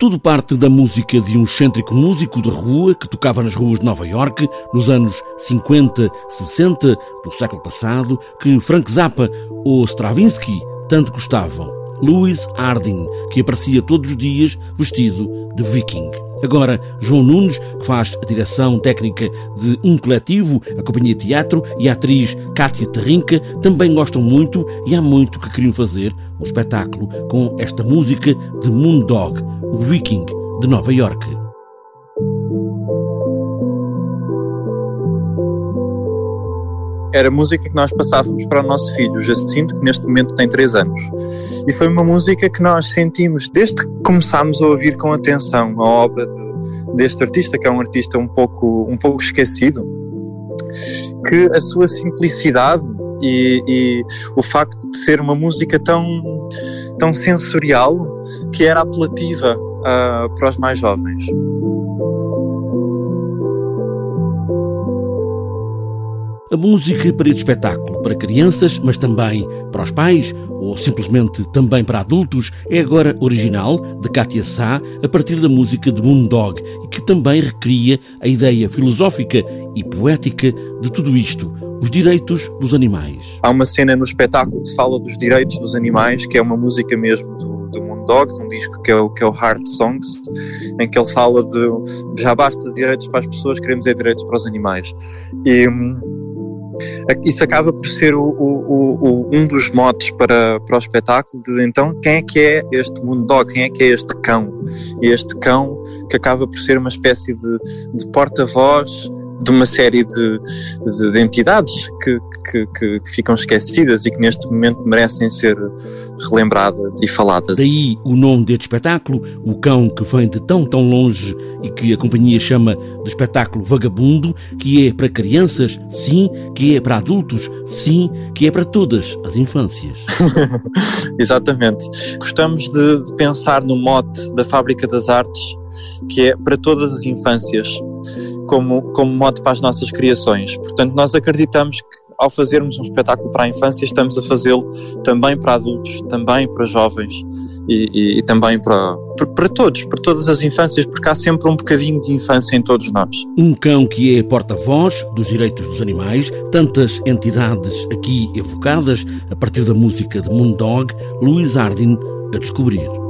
Tudo parte da música de um excêntrico músico de rua que tocava nas ruas de Nova York nos anos 50, 60 do século passado, que Frank Zappa ou Stravinsky tanto gostavam. Louis Harding, que aparecia todos os dias vestido de viking. Agora, João Nunes, que faz a direção técnica de um coletivo, a Companhia Teatro, e a atriz Kátia Terrinca também gostam muito e há muito que queriam fazer um espetáculo com esta música de Moondog, o viking de Nova York. era música que nós passávamos para o nosso filho, Jacinto, que neste momento tem 3 anos. E foi uma música que nós sentimos, desde que começámos a ouvir com atenção a obra de, deste artista, que é um artista um pouco, um pouco esquecido, que a sua simplicidade e, e o facto de ser uma música tão, tão sensorial que era apelativa uh, para os mais jovens. A música para este espetáculo, para crianças, mas também para os pais, ou simplesmente também para adultos, é agora original, de Katia Sá, a partir da música de Moondog, e que também recria a ideia filosófica e poética de tudo isto, os direitos dos animais. Há uma cena no espetáculo que fala dos direitos dos animais, que é uma música mesmo do, do Moondog, um disco que é, o, que é o Heart Songs, em que ele fala de já basta direitos para as pessoas, queremos é direitos para os animais. E hum, isso acaba por ser o, o, o, um dos motes para, para o espetáculo, de então quem é que é este Moondog, quem é que é este cão? Este cão que acaba por ser uma espécie de, de porta-voz de uma série de, de, de entidades que, que, que, que, ficam esquecidas e que neste momento merecem ser relembradas e faladas. Daí o nome deste espetáculo, o cão que vem de tão tão longe e que a companhia chama de espetáculo vagabundo, que é para crianças, sim, que é para adultos, sim, que é para todas as infâncias. Exatamente. Gostamos de, de pensar no mote da Fábrica das Artes, que é para todas as infâncias como, como mote para as nossas criações. Portanto, nós acreditamos que ao fazermos um espetáculo para a infância, estamos a fazê-lo também para adultos, também para jovens e, e, e também para, para, todos, para todas as infâncias, porque há sempre um bocadinho de infância em todos nós. Um cão que é porta-voz dos direitos dos animais, tantas entidades aqui evocadas a partir da música de Moondog, Louis Ardin a descobrir.